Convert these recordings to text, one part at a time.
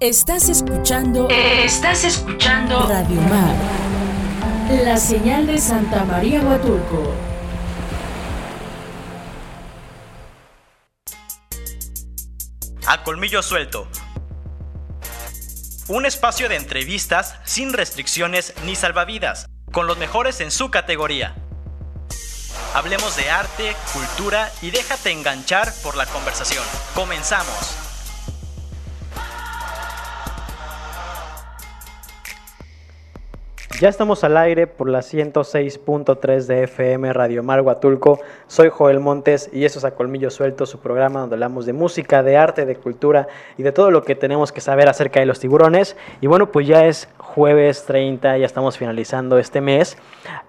Estás escuchando. Estás escuchando. Radio Mar. La señal de Santa María Huatulco. A colmillo suelto. Un espacio de entrevistas sin restricciones ni salvavidas, con los mejores en su categoría. Hablemos de arte, cultura y déjate enganchar por la conversación. Comenzamos. Ya estamos al aire por la 106.3 de FM Radio Mar Huatulco. Soy Joel Montes y eso es A Colmillo Suelto, su programa donde hablamos de música, de arte, de cultura y de todo lo que tenemos que saber acerca de los tiburones. Y bueno, pues ya es jueves 30, ya estamos finalizando este mes.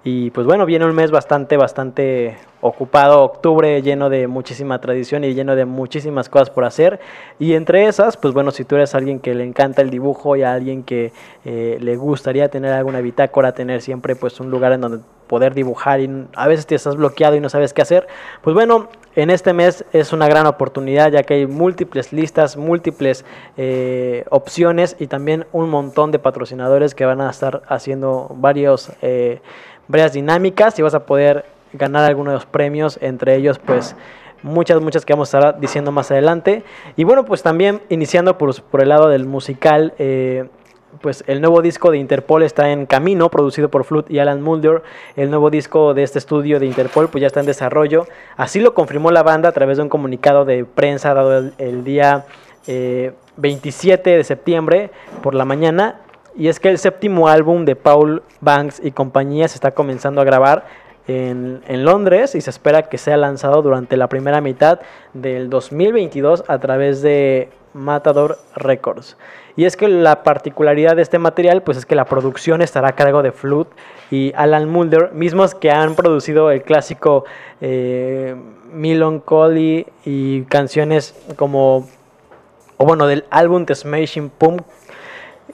Y pues bueno, viene un mes bastante, bastante ocupado, octubre lleno de muchísima tradición y lleno de muchísimas cosas por hacer. Y entre esas, pues bueno, si tú eres alguien que le encanta el dibujo y a alguien que eh, le gustaría tener alguna bitácora, tener siempre pues un lugar en donde poder dibujar y a veces te estás bloqueado y no sabes qué hacer, pues bueno, en este mes es una gran oportunidad ya que hay múltiples listas, múltiples eh, opciones y también un montón de patrocinadores que van a estar haciendo eh, varias dinámicas y vas a poder ganar algunos premios, entre ellos pues muchas, muchas que vamos a estar diciendo más adelante. Y bueno, pues también iniciando por, por el lado del musical, eh, pues el nuevo disco de Interpol está en camino, producido por Flut y Alan Mulder. El nuevo disco de este estudio de Interpol pues ya está en desarrollo. Así lo confirmó la banda a través de un comunicado de prensa dado el, día 27 eh, de septiembre por la mañana. Y es que el séptimo álbum de Paul Banks y compañía se está comenzando a grabar en, Londres y se espera que sea lanzado durante la primera mitad del 2022 a través de Matador Records. Y es que la particularidad de este material pues es que la producción estará a cargo de Flood y Alan Mulder, mismos que han producido el clásico eh, Collie y canciones como, o bueno, del álbum The Smashing Pump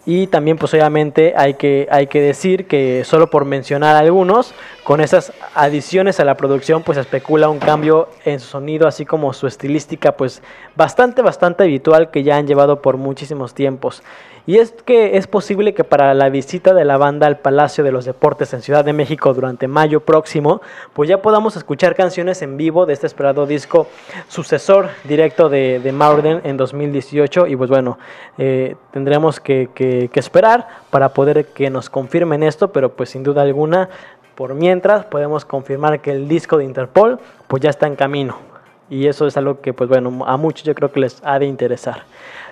y también pues obviamente hay que, hay que decir que solo por mencionar algunos, con esas adiciones a la producción pues especula un cambio en su sonido así como su estilística pues bastante bastante habitual que ya han llevado por muchísimos tiempos. Y es que es posible que para la visita de la banda al Palacio de los Deportes en Ciudad de México durante mayo próximo, pues ya podamos escuchar canciones en vivo de este esperado disco sucesor directo de, de Maurden en 2018. Y pues bueno, eh, tendremos que, que, que esperar para poder que nos confirmen esto, pero pues sin duda alguna, por mientras podemos confirmar que el disco de Interpol pues ya está en camino. Y eso es algo que pues bueno, a muchos yo creo que les ha de interesar.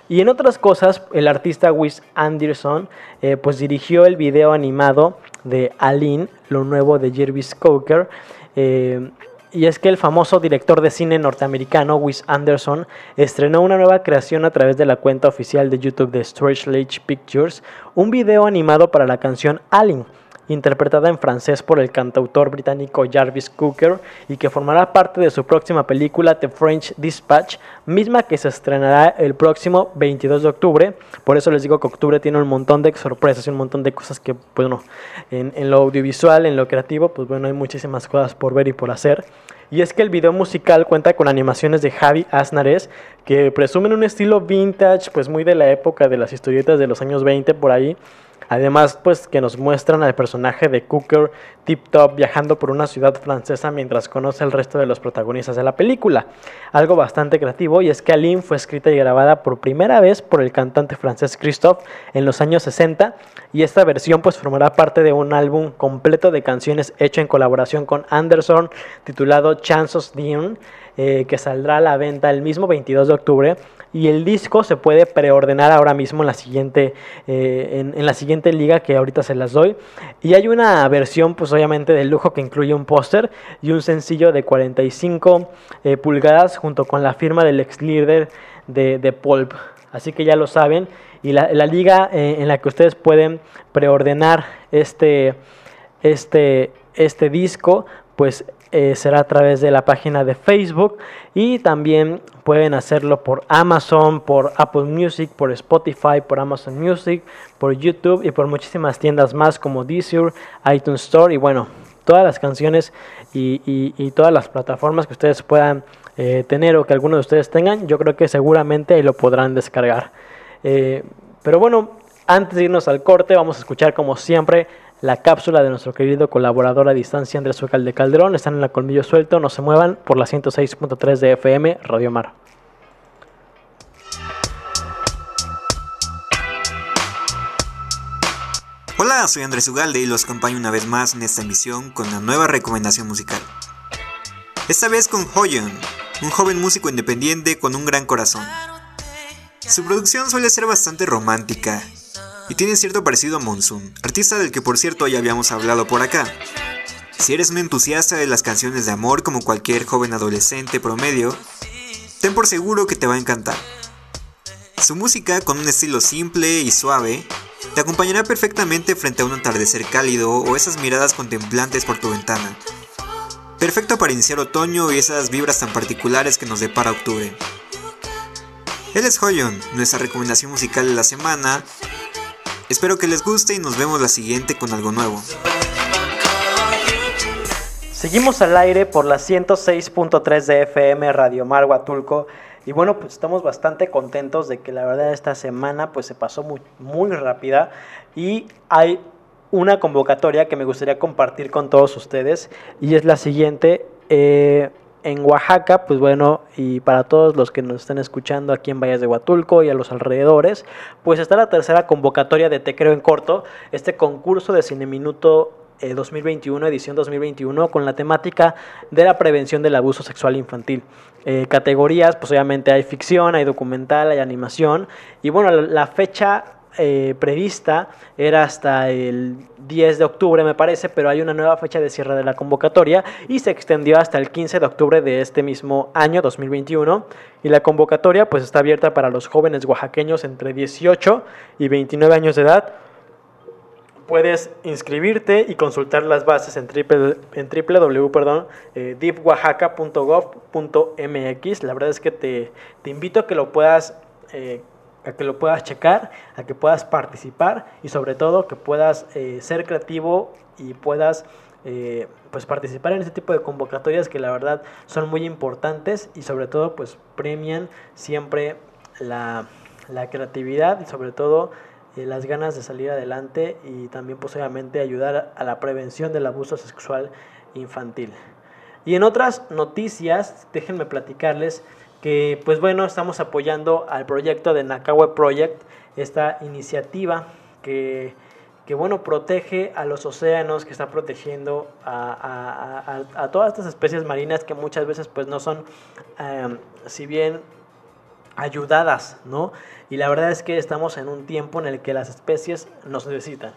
Y en otras cosas, el artista Wes Anderson eh, pues dirigió el video animado de Aline, lo nuevo de Jervis Coker. Eh, y es que el famoso director de cine norteamericano Wes Anderson estrenó una nueva creación a través de la cuenta oficial de YouTube de Strange Lake Pictures, un video animado para la canción Aline interpretada en francés por el cantautor británico Jarvis Cooker y que formará parte de su próxima película The French Dispatch, misma que se estrenará el próximo 22 de octubre. Por eso les digo que octubre tiene un montón de sorpresas y un montón de cosas que, bueno, en, en lo audiovisual, en lo creativo, pues bueno, hay muchísimas cosas por ver y por hacer. Y es que el video musical cuenta con animaciones de Javi Aznares que presumen un estilo vintage, pues muy de la época de las historietas de los años 20 por ahí Además, pues que nos muestran al personaje de Cooker Tip Top viajando por una ciudad francesa mientras conoce al resto de los protagonistas de la película. Algo bastante creativo y es que Aline fue escrita y grabada por primera vez por el cantante francés Christophe en los años 60 y esta versión pues formará parte de un álbum completo de canciones hecho en colaboración con Anderson titulado Chances Dune eh, que saldrá a la venta el mismo 22 de octubre y el disco se puede preordenar ahora mismo en la siguiente eh, en, la siguiente liga que ahorita se las doy. Y hay una versión pues obviamente de lujo que incluye un póster y un sencillo de 45 eh, pulgadas junto con la firma del ex líder de, de Pulp. Así que ya lo saben. Y la, liga eh, en la que ustedes pueden preordenar este este este disco pues eh, será a través de la página de Facebook y también pueden hacerlo por Amazon, por Apple Music, por Spotify, por Amazon Music, por YouTube y por muchísimas tiendas más como Deezer, iTunes Store y bueno, todas las canciones y, todas las plataformas que ustedes puedan eh, tener o que algunos de ustedes tengan, yo creo que seguramente ahí lo podrán descargar. Eh, Pero bueno, antes de irnos al corte, vamos a escuchar como siempre la cápsula de nuestro querido colaborador a distancia Andrés de Calderón. Están en la colmillo suelto, no se muevan por la 106.3 de FM Radio Mar. Hola, soy Andrés Ugalde y los acompaño una vez más en esta emisión con una nueva recomendación musical. Esta vez con Hoyon, un joven músico independiente con un gran corazón. Su producción suele ser bastante romántica y tiene cierto parecido a Monsoon, artista del que por cierto ya habíamos hablado por acá. Si eres un entusiasta de las canciones de amor como cualquier joven adolescente promedio, ten por seguro que te va a encantar. Su música, con un estilo simple y suave, te acompañará perfectamente frente a un atardecer cálido o esas miradas contemplantes por tu ventana. Perfecto para iniciar otoño y esas vibras tan particulares que nos depara octubre. Él es Hoyon, nuestra recomendación musical de la semana, Espero que les guste y nos vemos la siguiente con algo nuevo. Seguimos al aire por la 106.3 de FM Radio Mar Huatulco. Y bueno, pues estamos bastante contentos de que la verdad esta semana pues se pasó muy, muy rápida y hay una convocatoria que me gustaría compartir con todos ustedes y es la siguiente. Eh, en Oaxaca, pues bueno, y para todos los que nos están escuchando aquí en Valles de Huatulco y a los alrededores, pues está la tercera convocatoria de Te Creo en Corto, este concurso de Cine Minuto 2021, eh, edición 2021, con la temática de la prevención del abuso sexual infantil. Eh, categorías, pues obviamente hay ficción, hay documental, hay animación, y bueno, la fecha eh, prevista era hasta el 10 de octubre, me parece, pero hay una nueva fecha de cierre de la convocatoria y se extendió hasta el 15 de octubre de este mismo año 2021. Y la convocatoria pues está abierta para los jóvenes oaxaqueños entre 18 y 29 años de edad. Puedes inscribirte y consultar las bases en, triple, en www.deepoaxaca.gov.mx. La verdad es que te, te invito a que lo puedas eh, a que lo puedas checar, a que puedas participar y sobre todo que puedas eh, ser creativo y puedas eh, pues participar en este tipo de convocatorias que la verdad son muy importantes y sobre todo pues premian siempre la, creatividad y sobre todo eh, las ganas de salir adelante y también posiblemente ayudar a la prevención del abuso sexual infantil. Y en otras noticias, déjenme platicarles que pues bueno, estamos apoyando al proyecto de Nakawe Project, esta iniciativa que, que bueno, protege a los océanos, que está protegiendo a, todas estas especies marinas que muchas veces pues no son, em, si bien ayudadas, ¿no? Y la verdad es que estamos en un tiempo en el que las especies nos necesitan.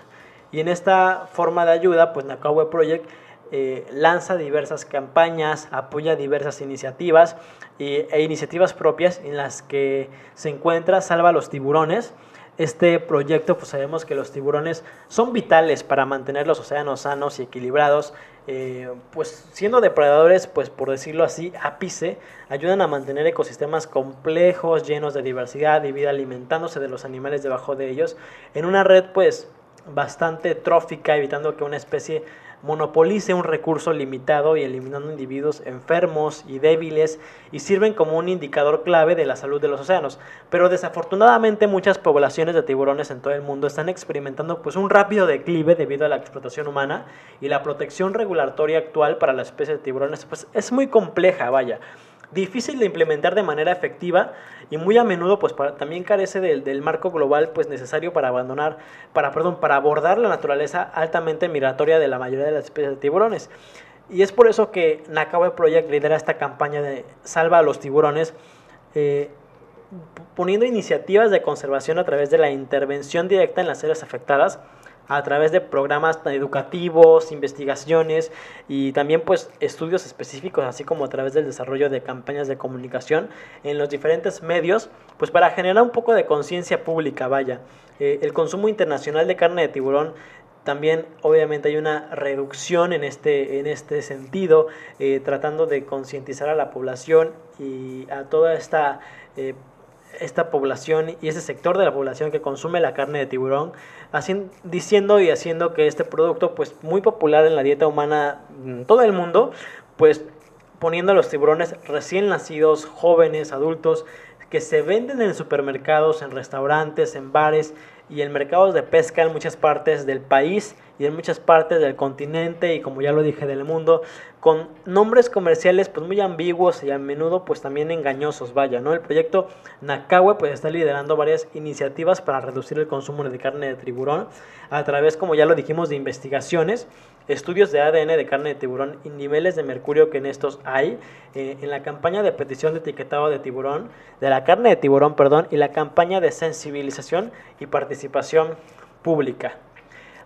Y en esta forma de ayuda, pues Nakawe Project eh, lanza diversas campañas, apoya diversas iniciativas e iniciativas propias en las que se encuentra Salva los tiburones. Este proyecto, pues sabemos que los tiburones son vitales para mantener los océanos sanos y equilibrados, eh, pues siendo depredadores, pues por decirlo así, ápice, ayudan a mantener ecosistemas complejos, llenos de diversidad y vida, alimentándose de los animales debajo de ellos, en una red pues bastante trófica, evitando que una especie monopolice un recurso limitado y eliminando individuos enfermos y débiles y sirven como un indicador clave de la salud de los océanos. Pero desafortunadamente muchas poblaciones de tiburones en todo el mundo están experimentando pues un rápido declive debido a la explotación humana y la protección regulatoria actual para la especie de tiburones pues es muy compleja, vaya difícil de implementar de manera efectiva y muy a menudo pues también carece del, marco global pues necesario para abandonar, para, perdón, para abordar la naturaleza altamente migratoria de la mayoría de las especies de tiburones. Y es por eso que Nakawe Project lidera esta campaña de Salva a los tiburones, eh, poniendo iniciativas de conservación a través de la intervención directa en las áreas afectadas, a través de programas educativos, investigaciones y también pues estudios específicos, así como a través del desarrollo de campañas de comunicación en los diferentes medios, pues para generar un poco de conciencia pública, vaya. Eh, el consumo internacional de carne de tiburón también obviamente hay una reducción en este, en este sentido, eh, tratando de concientizar a la población y a toda esta eh, esta población y ese sector de la población que consume la carne de tiburón, diciendo y haciendo que este producto, pues muy popular en la dieta humana en todo el mundo, pues poniendo a los tiburones recién nacidos, jóvenes, adultos, que se venden en supermercados, en restaurantes, en bares y en mercados de pesca en muchas partes del país y en muchas partes del continente y como ya lo dije del mundo con nombres comerciales pues muy ambiguos y a menudo pues también engañosos vaya no el proyecto Nakawe pues está liderando varias iniciativas para reducir el consumo de carne de tiburón a través como ya lo dijimos de investigaciones estudios de ADN de carne de tiburón y niveles de mercurio que en estos hay, eh, en la campaña de petición de etiquetado de tiburón, de la carne de tiburón, perdón, y la campaña de sensibilización y participación pública.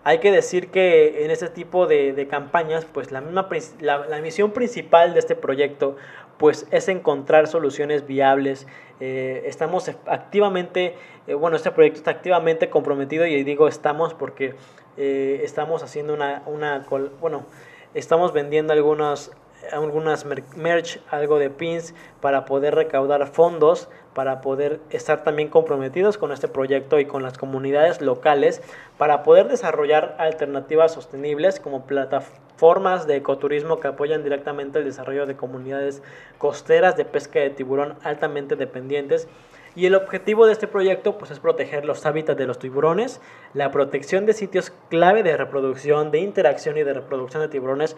Hay que decir que en este tipo de, campañas, pues la, misma, la, misión principal de este proyecto pues es encontrar soluciones viables. Eh, estamos activamente, eh, bueno, este proyecto está activamente comprometido y digo estamos porque eh, estamos haciendo una, una, bueno, estamos vendiendo algunos, algunas merch, algo de pins para poder recaudar fondos, para poder estar también comprometidos con este proyecto y con las comunidades locales, para poder desarrollar alternativas sostenibles como plataformas de ecoturismo que apoyan directamente el desarrollo de comunidades costeras de pesca de tiburón altamente dependientes y el objetivo de este proyecto pues, es proteger los hábitats de los tiburones, la protección de sitios clave de reproducción, de interacción y de reproducción de tiburones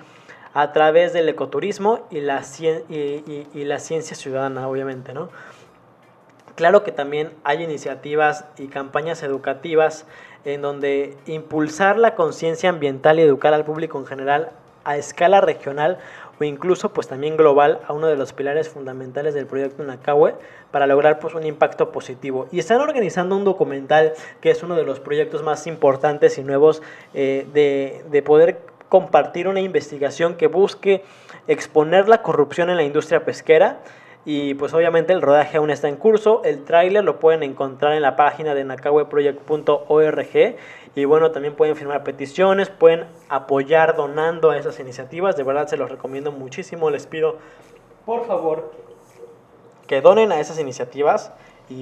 a través del ecoturismo y la, y, la ciencia ciudadana, obviamente. ¿no? Claro que también hay iniciativas y campañas educativas en donde impulsar la conciencia ambiental y educar al público en general a escala regional incluso pues también global a uno de los pilares fundamentales del proyecto Nakawe para lograr pues un impacto positivo. Y están organizando un documental que es uno de los proyectos más importantes y nuevos eh, de, de poder compartir una investigación que busque exponer la corrupción en la industria pesquera y pues obviamente el rodaje aún está en curso. El tráiler lo pueden encontrar en la página de nakaweproject.org. Y bueno, también pueden firmar peticiones, pueden apoyar donando a esas iniciativas. De verdad se los recomiendo muchísimo. Les pido, por favor, que donen a esas iniciativas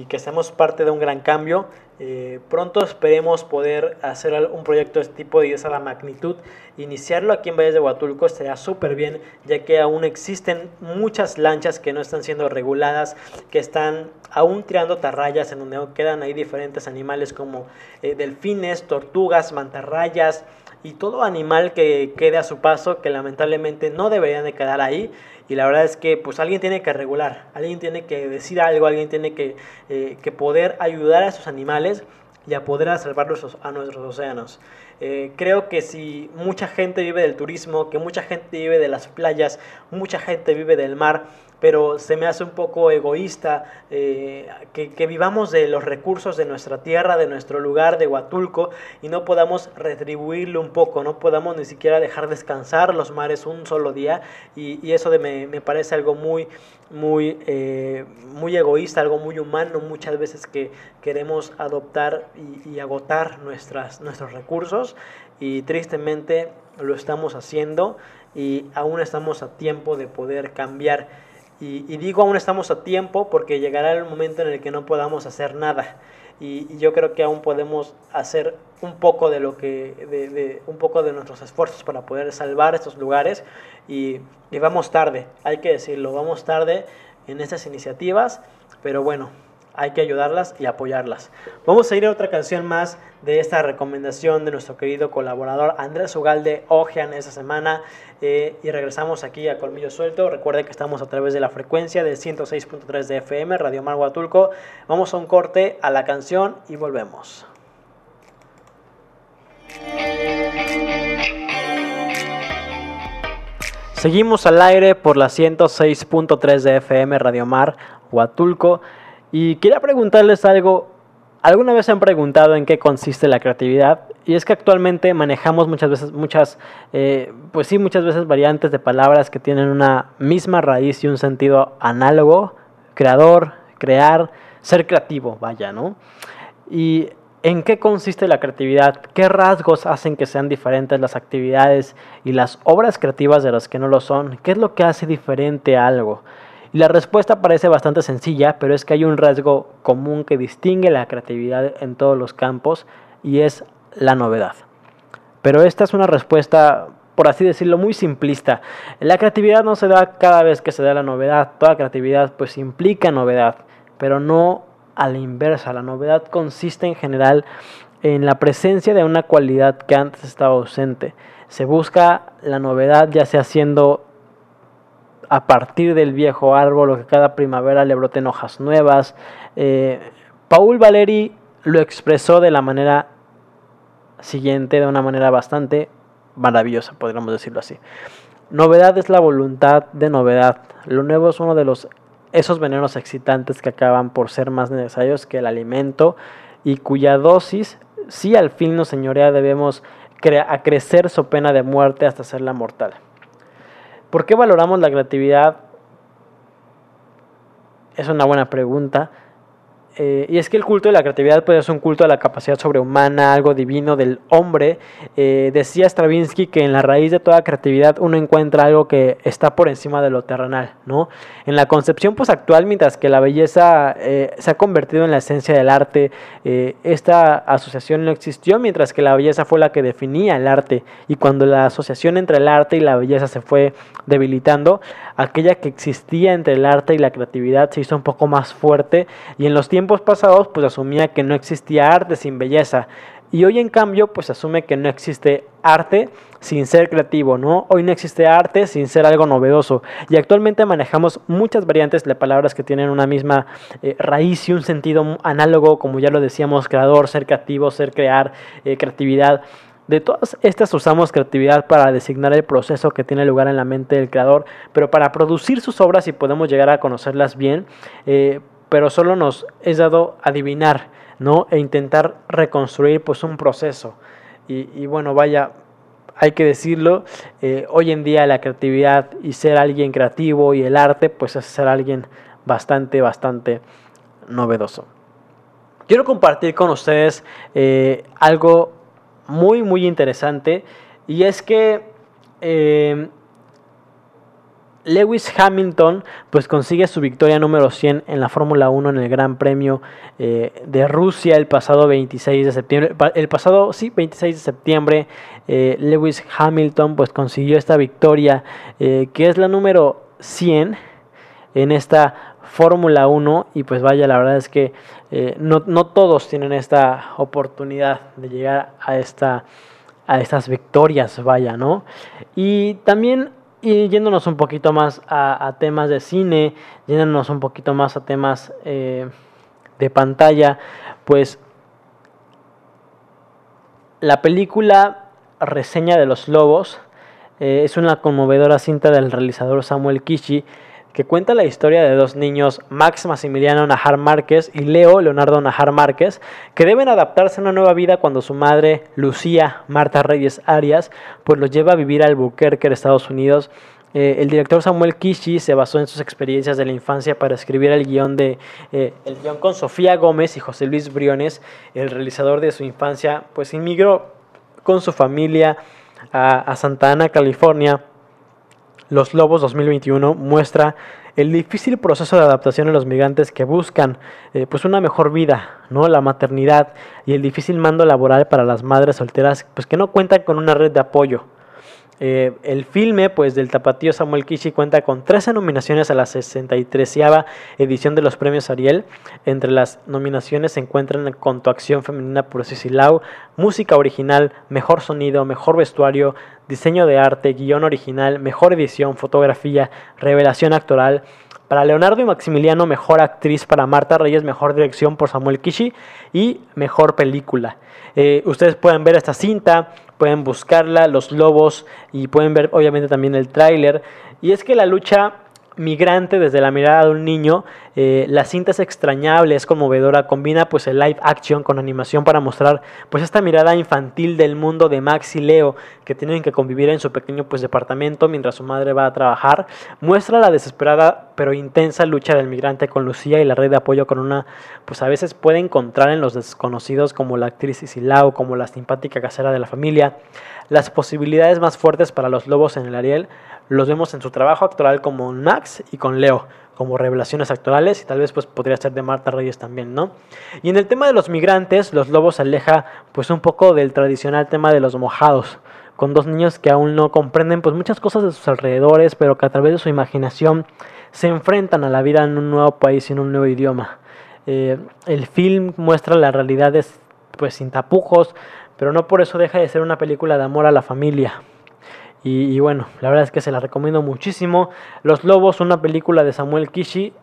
que seamos parte de un gran cambio. Eh, pronto esperemos poder hacer un proyecto de este tipo y de esa magnitud. Iniciarlo aquí en Valles de Huatulco estaría súper bien, ya que aún existen muchas lanchas que no están siendo reguladas, que están aún tirando tarrayas, en donde quedan ahí diferentes animales como eh, delfines, tortugas, mantarrayas y todo animal que quede a su paso, que lamentablemente no deberían de quedar ahí y la verdad es que pues alguien tiene que regular, alguien tiene que decir algo, alguien tiene que, eh, que poder ayudar a esos animales y a poder salvarlos a nuestros océanos. Eh, creo que si mucha gente vive del turismo, que mucha gente vive de las playas, mucha gente vive del mar, pero se me hace un poco egoísta eh, que, vivamos de los recursos de nuestra tierra, de nuestro lugar, de Huatulco, y no podamos retribuirlo un poco, no podamos ni siquiera dejar descansar los mares un solo día, y, eso de me, parece algo muy, muy, eh, muy egoísta, algo muy humano muchas veces que queremos adoptar y, y agotar nuestras, nuestros recursos, y tristemente lo estamos haciendo y aún estamos a tiempo de poder cambiar y, digo aún estamos a tiempo porque llegará el momento en el que no podamos hacer nada. Y, yo creo que aún podemos hacer un poco de lo que, de, un poco de nuestros esfuerzos para poder salvar estos lugares. Y, y vamos tarde, hay que decirlo, vamos tarde en estas iniciativas, pero bueno, hay que ayudarlas y apoyarlas. Vamos a ir a otra canción más de esta recomendación de nuestro querido colaborador Andrés Ugalde Ojean esta semana eh, y regresamos aquí a Colmillo Suelto. Recuerden que estamos a través de la frecuencia de 106.3 de FM, Radio Mar Huatulco. Vamos a un corte a la canción y volvemos. Seguimos al aire por la 106.3 de FM Radio Mar Huatulco. Y quería preguntarles algo. ¿Alguna vez se han preguntado en qué consiste la creatividad? Y es que actualmente manejamos muchas veces, muchas, eh, pues sí, muchas veces variantes de palabras que tienen una misma raíz y un sentido análogo, creador, crear, ser creativo, vaya, ¿no? Y ¿En qué consiste la creatividad? ¿Qué rasgos hacen que sean diferentes las actividades y las obras creativas de las que no lo son? ¿Qué es lo que hace diferente a algo? Y la respuesta parece bastante sencilla, pero es que hay un rasgo común que distingue la creatividad en todos los campos y es la novedad. Pero esta es una respuesta, por así decirlo, muy simplista. La creatividad no se da cada vez que se da la novedad, toda creatividad pues implica novedad. pero no a la inversa. La novedad consiste en general en la presencia de una cualidad que antes estaba ausente. Se busca la novedad ya sea siendo a partir del viejo árbol o que cada primavera le broten hojas nuevas. Eh, Paul Valéry lo expresó de la manera siguiente, de una manera bastante maravillosa, podríamos decirlo así. Novedad es la voluntad de novedad. Lo nuevo es uno de los esos venenos excitantes que acaban por ser más necesarios que el alimento y cuya dosis, si al fin nos señorea, debemos a crecer su pena de muerte hasta hacerla mortal. ¿Por qué valoramos la creatividad? Es una buena pregunta. Eh, y es que el culto de la creatividad puede ser un culto a la capacidad sobrehumana, algo divino del hombre. Eh, decía Stravinsky que en la raíz de toda creatividad uno encuentra algo que está por encima de lo terrenal, ¿no? En la concepción pues, actual, mientras que la belleza eh, se ha convertido en la esencia del arte, esta asociación no existió, mientras que la belleza fue la que definía el arte. Y cuando la asociación entre el arte y la belleza se fue debilitando, aquella que existía entre el arte y la creatividad se hizo un poco más fuerte y en los tiempos pasados pues asumía que no existía arte sin belleza y hoy en cambio pues asume que no existe arte sin ser creativo, ¿no? Hoy no existe arte sin ser algo novedoso y actualmente manejamos muchas variantes de palabras que tienen una misma eh, raíz y un sentido análogo, como ya lo decíamos, creador, ser creativo, ser crear, eh, creatividad. De todas estas usamos creatividad para designar el proceso que tiene lugar en la mente del creador, pero para producir sus obras y podemos llegar a conocerlas bien, eh, pero solo nos es dado adivinar, ¿no? E intentar reconstruir pues un proceso. Y, bueno, vaya, hay que decirlo, eh, hoy en día la creatividad y ser alguien creativo y el arte pues es ser alguien bastante, bastante novedoso. Quiero compartir con ustedes eh, algo muy, muy interesante y es que eh, Lewis Hamilton pues consigue su victoria número 100 en la Fórmula 1 en el Gran Premio eh, de Rusia el pasado 26 de septiembre. El pasado, sí, 26 de septiembre, eh, Lewis Hamilton pues consiguió esta victoria eh, que es la número 100 en esta Fórmula 1 y pues vaya, la verdad es que no, no, todos tienen esta oportunidad de llegar a, esta, a estas victorias, vaya, ¿no? Y también yéndonos un poquito más a, temas de cine, yéndonos un poquito más a temas eh, de pantalla, pues la película Reseña de los Lobos eh, es una conmovedora cinta del realizador Samuel Kishi que cuenta la historia de dos niños, Max Maximiliano Najar Márquez y Leo Leonardo Najar Márquez, que deben adaptarse a una nueva vida cuando su madre, Lucía Marta Reyes Arias, pues los lleva a vivir al Albuquerque, Estados Unidos. Eh, el director Samuel Kishi se basó en sus experiencias de la infancia para escribir el guion, de, eh, el guion con Sofía Gómez y José Luis Briones, el realizador de su infancia, pues inmigró con su familia a Santa Ana, California, los Lobos 2021 muestra el difícil proceso de adaptación de los migrantes que buscan eh, pues una mejor vida, ¿no? la maternidad y el difícil mando laboral para las madres solteras pues que no cuentan con una red de apoyo. Eh, el filme pues, del tapatío Samuel Kishi cuenta con 13 nominaciones a la 63 edición de los premios Ariel. Entre las nominaciones se encuentran con tu acción femenina por Cicilau, música original, mejor sonido, mejor vestuario, diseño de arte, guion original, mejor edición, fotografía, revelación actoral. Para Leonardo y Maximiliano, mejor actriz. Para Marta Reyes, mejor dirección por Samuel Kishi. Y mejor película. Eh, ustedes pueden ver esta cinta, pueden buscarla, Los Lobos, y pueden ver obviamente también el tráiler. Y es que la lucha migrante desde la mirada de un niño. Eh, la cinta es extrañable, es conmovedora, combina pues el live action con animación para mostrar pues esta mirada infantil del mundo de Max y Leo que tienen que convivir en su pequeño pues departamento mientras su madre va a trabajar. Muestra la desesperada pero intensa lucha del migrante con Lucía y la red de apoyo con una pues a veces puede encontrar en los desconocidos como la actriz Isilao, como la simpática casera de la familia. Las posibilidades más fuertes para los lobos en el Ariel los vemos en su trabajo actoral como Max y con Leo, como revelaciones actorales y tal vez pues podría ser de Marta Reyes también, ¿no? Y en el tema de los migrantes, Los Lobos se aleja pues un poco del tradicional tema de los mojados, con dos niños que aún no comprenden pues muchas cosas de sus alrededores, pero que a través de su imaginación se enfrentan a la vida en un nuevo país y en un nuevo idioma. Eh, el film muestra las realidades pues sin tapujos, pero no por eso deja de ser una película de amor a la familia. Y, bueno, la verdad es que se la recomiendo muchísimo. Los Lobos, una película de Samuel Kishi,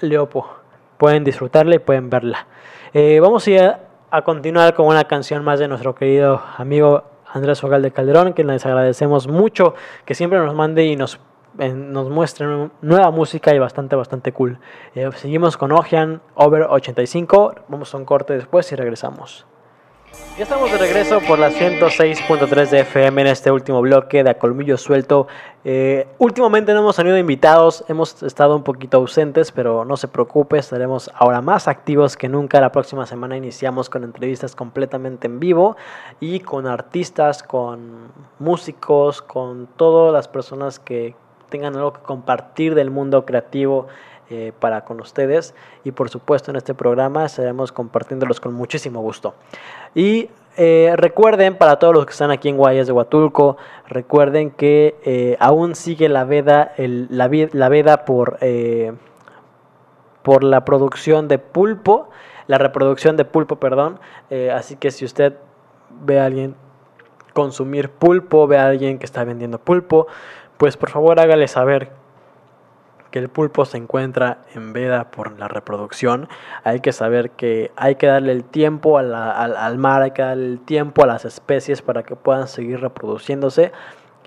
Leopo. Pueden disfrutarla y pueden verla. Eh, vamos a, a, continuar con una canción más de nuestro querido amigo Andrés Ogal de Calderón, que les agradecemos mucho que siempre nos mande y nos, nos muestre nueva música y bastante, bastante cool. Eh, seguimos con Ocean Over 85. Vamos a un corte después y regresamos. Ya estamos de regreso por la 106.3 de FM en este último bloque de A Colmillo Suelto. Eh, últimamente no hemos tenido invitados, hemos estado un poquito ausentes, pero no se preocupe, estaremos ahora más activos que nunca. La próxima semana iniciamos con entrevistas completamente en vivo y con artistas, con músicos, con todas las personas que tengan algo que compartir del mundo creativo eh, para con ustedes y por supuesto en este programa estaremos compartiéndolos con muchísimo gusto. Y eh, recuerden, para todos los que están aquí en Guayas de Huatulco, recuerden que eh, aún sigue la veda, la, veda por, por la producción de pulpo, la reproducción de pulpo, perdón. así que si usted ve a alguien consumir pulpo, ve a alguien que está vendiendo pulpo, pues por favor hágale saber que el pulpo se encuentra en veda por la reproducción, hay que saber que hay que darle el tiempo al, al, mar, hay que darle el tiempo a las especies para que puedan seguir reproduciéndose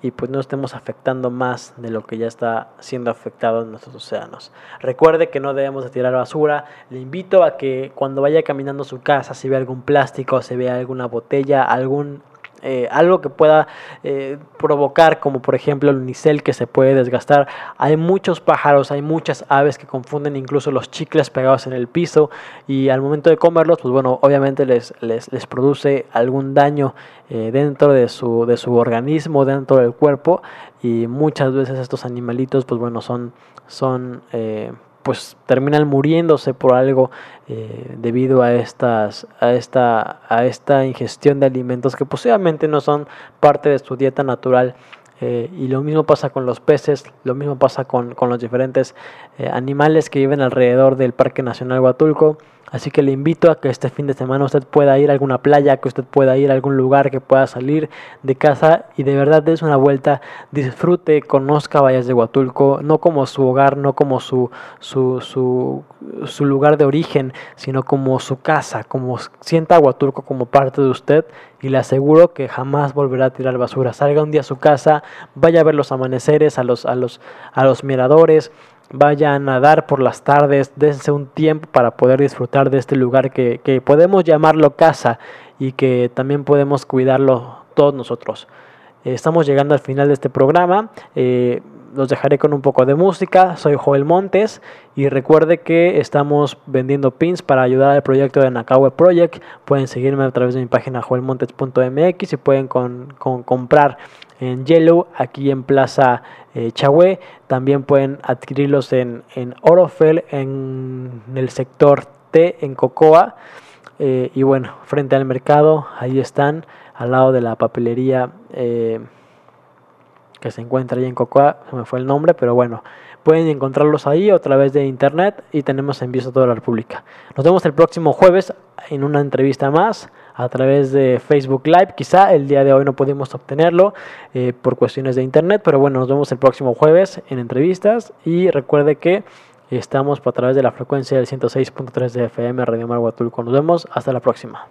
y pues no estemos afectando más de lo que ya está siendo afectado en nuestros océanos. Recuerde que no debemos de tirar basura. Le invito a que cuando vaya caminando su casa, si ve algún plástico, si ve alguna botella, algún eh, algo que pueda eh, provocar, como por ejemplo el unicel que se puede desgastar. Hay muchos pájaros, hay muchas aves que confunden incluso los chicles pegados en el piso y al momento de comerlos, pues bueno, obviamente les, les, produce algún daño eh, dentro de su, de su organismo, dentro del cuerpo y muchas veces estos animalitos, pues bueno, son, son pues terminan muriéndose por algo eh, debido a estas a esta a esta ingestión de alimentos que posiblemente no son parte de su dieta natural eh, y lo mismo pasa con los peces, lo mismo pasa con, los diferentes eh, animales que viven alrededor del Parque Nacional Huatulco. Así que le invito a que este fin de semana usted pueda ir a alguna playa, que usted pueda ir a algún lugar, que pueda salir de casa y de verdad des una vuelta, disfrute, conozca Valles de Huatulco, no como su hogar, no como su, su, su, lugar de origen, sino como su casa, como sienta a como parte de usted y le aseguro que jamás volverá a tirar basura. Salga un día a su casa, vaya a ver los amaneceres, a los, a los, a los miradores, vaya a nadar por las tardes, dense un tiempo para poder disfrutar de este lugar que, podemos llamarlo casa y que también podemos cuidarlo todos nosotros. Eh, estamos llegando al final de este programa. Eh, los dejaré con un poco de música. Soy Joel Montes y recuerde que estamos vendiendo pins para ayudar al proyecto de Nakawe Project. Pueden seguirme a través de mi página joelmontes.mx y pueden comprar en Yellow aquí en Plaza eh, También pueden adquirirlos en, en Orofel en el sector T en Cocoa. Eh, y bueno, frente al mercado, ahí están, al lado de la papelería. Eh, que se encuentra ahí en Cocoa, se me fue el nombre, pero bueno, pueden encontrarlos ahí o a través de internet y tenemos envíos a toda la República. Nos vemos el próximo jueves en una entrevista más a través de Facebook Live. Quizá el día de hoy no pudimos obtenerlo eh, por cuestiones de internet, pero bueno, nos vemos el próximo jueves en entrevistas y recuerde que estamos a través de la frecuencia del 106.3 de FM Radio Mar Nos vemos hasta la próxima.